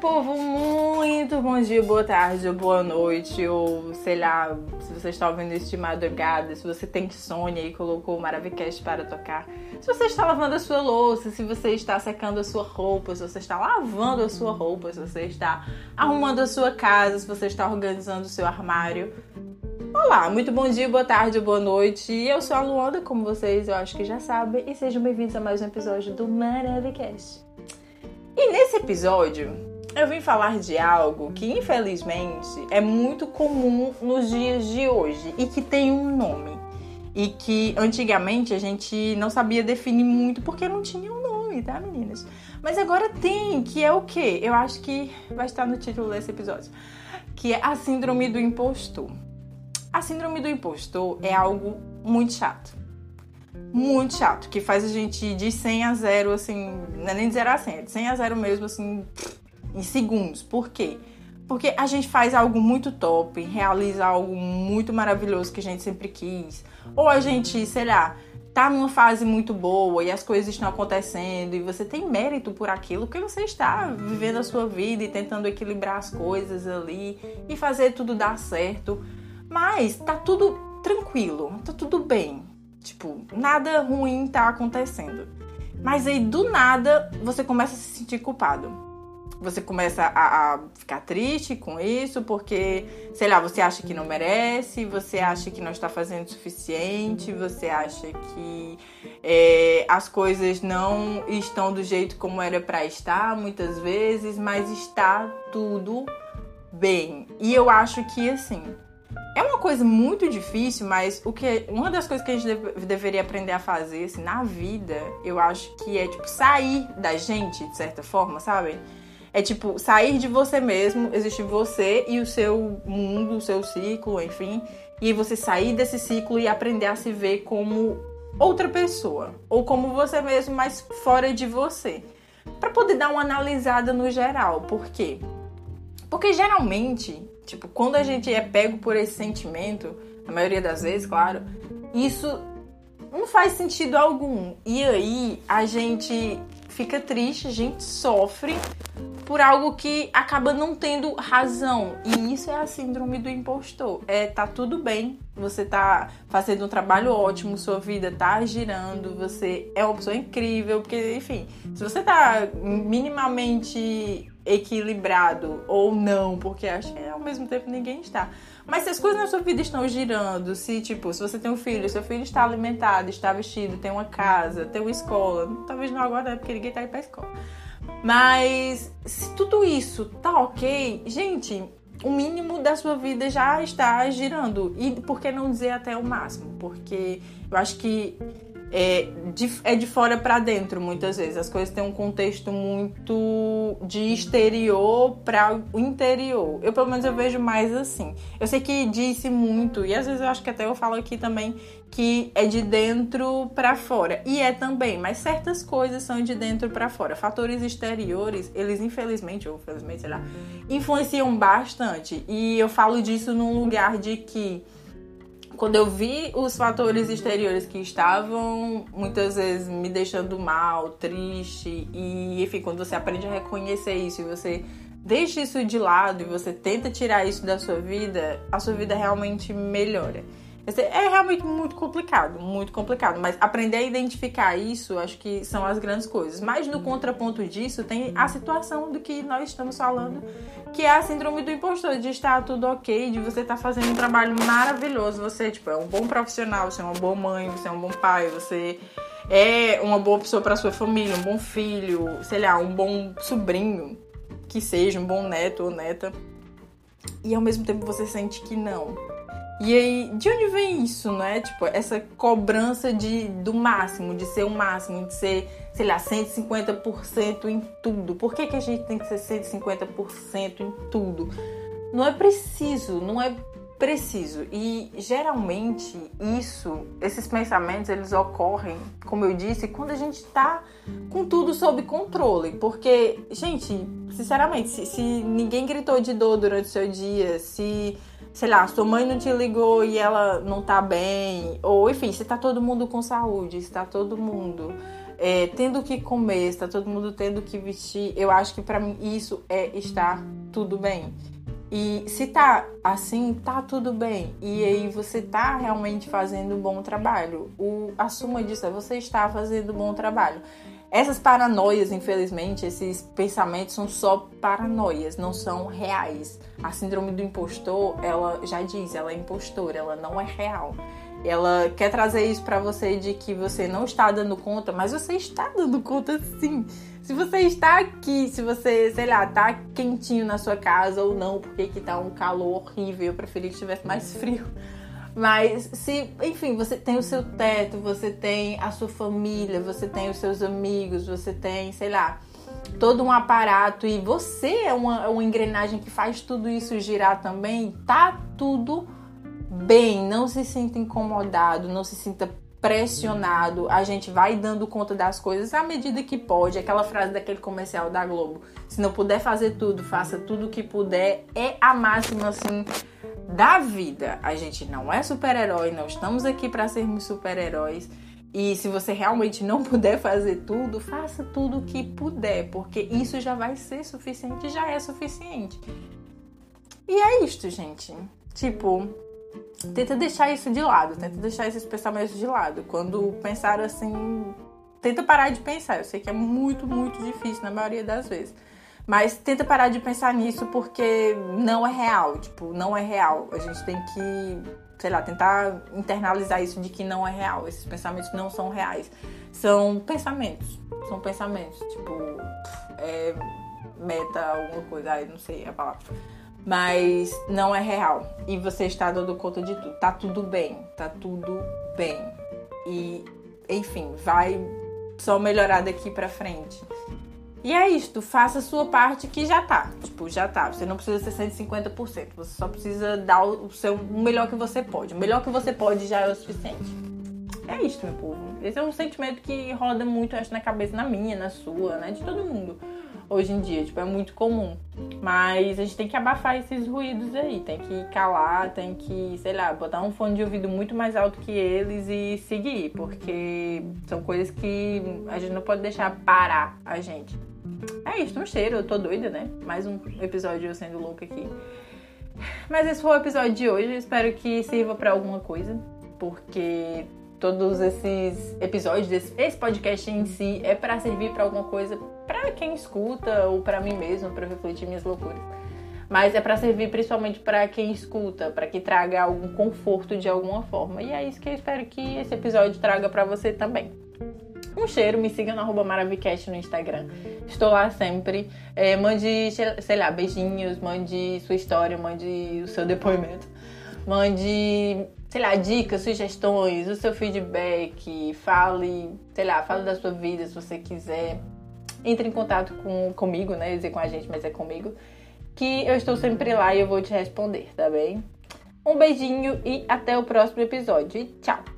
povo, muito bom dia, boa tarde, boa noite, ou sei lá, se você está ouvindo isso de madrugada, se você tem insônia e colocou o Maravicast para tocar, se você está lavando a sua louça, se você está secando a sua roupa, se você está lavando a sua roupa, se você está arrumando a sua casa, se você está organizando o seu armário. Olá, muito bom dia, boa tarde, boa noite. Eu sou a Luanda, como vocês eu acho que já sabem, e sejam bem-vindos a mais um episódio do Maravicast. E nesse episódio, eu vim falar de algo que infelizmente é muito comum nos dias de hoje e que tem um nome. E que antigamente a gente não sabia definir muito porque não tinha um nome, tá, meninas? Mas agora tem, que é o quê? Eu acho que vai estar no título desse episódio, que é a síndrome do impostor. A síndrome do impostor é algo muito chato muito chato, que faz a gente de 100 a 0, assim, não é nem de 0 a 100, é de 100 a 0 mesmo, assim, em segundos. Por quê? Porque a gente faz algo muito top, realiza algo muito maravilhoso que a gente sempre quis. Ou a gente, sei lá, tá numa fase muito boa e as coisas estão acontecendo e você tem mérito por aquilo, porque você está vivendo a sua vida e tentando equilibrar as coisas ali e fazer tudo dar certo. Mas tá tudo tranquilo, tá tudo bem. Tipo, nada ruim tá acontecendo. Mas aí do nada você começa a se sentir culpado. Você começa a, a, ficar triste com isso, porque, sei lá, você acha que não merece, você acha que não está fazendo o suficiente, você acha que é, as coisas não estão do jeito como era para estar, muitas vezes, mas está tudo bem. E eu acho que, assim, é uma coisa muito difícil, mas o que uma das coisas que a gente deve, deveria aprender a fazer assim, na vida, eu acho que é tipo sair da gente, de certa forma, sabe? É tipo sair de você mesmo, existe você e o seu mundo, o seu ciclo, enfim, e você sair desse ciclo e aprender a se ver como outra pessoa ou como você mesmo, mas fora de você. Para poder dar uma analisada no geral. Por quê? Porque geralmente Tipo, quando a gente é pego por esse sentimento, a maioria das vezes, claro, isso não faz sentido algum. E aí a gente fica triste, a gente sofre por algo que acaba não tendo razão. E isso é a síndrome do impostor. É, tá tudo bem, você tá fazendo um trabalho ótimo, sua vida tá girando, você é uma pessoa incrível, porque, enfim, se você tá minimamente equilibrado ou não, porque acho que ao mesmo tempo ninguém está. Mas se as coisas na sua vida estão girando, se tipo, se você tem um filho, seu filho está alimentado, está vestido, tem uma casa, tem uma escola, talvez não agora, porque ninguém tá indo pra escola. Mas se tudo isso tá ok, gente, o mínimo da sua vida já está girando. E por que não dizer até o máximo? Porque eu acho que é de, é de fora para dentro muitas vezes. As coisas têm um contexto muito de exterior para o interior. Eu pelo menos eu vejo mais assim. Eu sei que disse muito e às vezes eu acho que até eu falo aqui também que é de dentro para fora e é também, mas certas coisas são de dentro para fora. Fatores exteriores, eles infelizmente ou felizmente, sei lá, influenciam bastante. E eu falo disso num lugar de que quando eu vi os fatores exteriores que estavam muitas vezes me deixando mal, triste, e enfim, quando você aprende a reconhecer isso e você deixa isso de lado e você tenta tirar isso da sua vida, a sua vida realmente melhora. É realmente muito complicado, muito complicado. Mas aprender a identificar isso, acho que são as grandes coisas. Mas no contraponto disso, tem a situação do que nós estamos falando, que é a síndrome do impostor, de estar tudo ok, de você estar fazendo um trabalho maravilhoso. Você, tipo, é um bom profissional, você é uma boa mãe, você é um bom pai, você é uma boa pessoa para sua família, um bom filho, sei lá, um bom sobrinho, que seja, um bom neto ou neta. E ao mesmo tempo você sente que não e aí, de onde vem isso, né? Tipo, essa cobrança de, do máximo, de ser o máximo, de ser, sei lá, 150% em tudo. Por que, que a gente tem que ser 150% em tudo? Não é preciso, não é preciso. E geralmente isso, esses pensamentos, eles ocorrem, como eu disse, quando a gente tá com tudo sob controle. Porque, gente, sinceramente, se, se ninguém gritou de dor durante o seu dia, se sei lá, sua mãe não te ligou e ela não tá bem, ou enfim, se tá todo mundo com saúde, se tá todo mundo é, tendo que comer, está todo mundo tendo que vestir, eu acho que para mim isso é estar tudo bem. E se tá assim, tá tudo bem. E aí você tá realmente fazendo um bom trabalho. O, a suma disso é você está fazendo um bom trabalho. Essas paranoias, infelizmente, esses pensamentos são só paranoias, não são reais. A síndrome do impostor, ela já diz, ela é impostora, ela não é real. Ela quer trazer isso para você de que você não está dando conta, mas você está dando conta sim. Se você está aqui, se você, sei lá, tá quentinho na sua casa ou não, porque que tá um calor horrível, eu preferi que estivesse mais frio. Mas se, enfim, você tem o seu teto, você tem a sua família, você tem os seus amigos, você tem, sei lá, todo um aparato e você é uma, uma engrenagem que faz tudo isso girar também, tá tudo bem. Não se sinta incomodado, não se sinta pressionado, a gente vai dando conta das coisas à medida que pode. Aquela frase daquele comercial da Globo: se não puder fazer tudo, faça tudo o que puder. É a máxima assim da vida. A gente não é super-herói, não estamos aqui para sermos super-heróis. E se você realmente não puder fazer tudo, faça tudo o que puder, porque isso já vai ser suficiente, já é suficiente. E é isto, gente. Tipo, tenta deixar isso de lado, tenta deixar esses pensamentos de lado. Quando pensar assim, tenta parar de pensar. Eu sei que é muito, muito difícil na maioria das vezes. Mas tenta parar de pensar nisso porque não é real, tipo, não é real. A gente tem que, sei lá, tentar internalizar isso de que não é real. Esses pensamentos não são reais. São pensamentos. São pensamentos, tipo, é meta alguma coisa, ai, não sei a palavra mas não é real. E você está dando conta de tudo. Tá tudo bem, tá tudo bem. E, enfim, vai só melhorar daqui pra frente. E é isto, faça a sua parte que já tá. Tipo, já tá. Você não precisa ser 150%. Você só precisa dar o seu o melhor que você pode. O melhor que você pode já é o suficiente. É isto, meu povo. Esse é um sentimento que roda muito, acho, na cabeça, na minha, na sua, né? De todo mundo hoje em dia, tipo, é muito comum. Mas a gente tem que abafar esses ruídos aí, tem que calar, tem que, sei lá, botar um fone de ouvido muito mais alto que eles e seguir, porque são coisas que a gente não pode deixar parar a gente. É isso, um cheiro, eu tô doida, né? Mais um episódio eu sendo louca aqui. Mas esse foi o episódio de hoje, espero que sirva para alguma coisa, porque todos esses episódios, esse podcast em si é para servir para alguma coisa para quem escuta ou para mim mesmo, para refletir minhas loucuras. Mas é para servir principalmente para quem escuta, para que traga algum conforto de alguma forma. E é isso que eu espero que esse episódio traga para você também. Um cheiro, me siga no Maravicast no Instagram. Estou lá sempre. É, mande, sei lá, beijinhos, mande sua história, mande o seu depoimento. Mande, sei lá, dicas, sugestões, o seu feedback. Fale, sei lá, fale da sua vida se você quiser entre em contato com, comigo, né? Dizer com a gente, mas é comigo. Que eu estou sempre lá e eu vou te responder, tá bem? Um beijinho e até o próximo episódio. Tchau!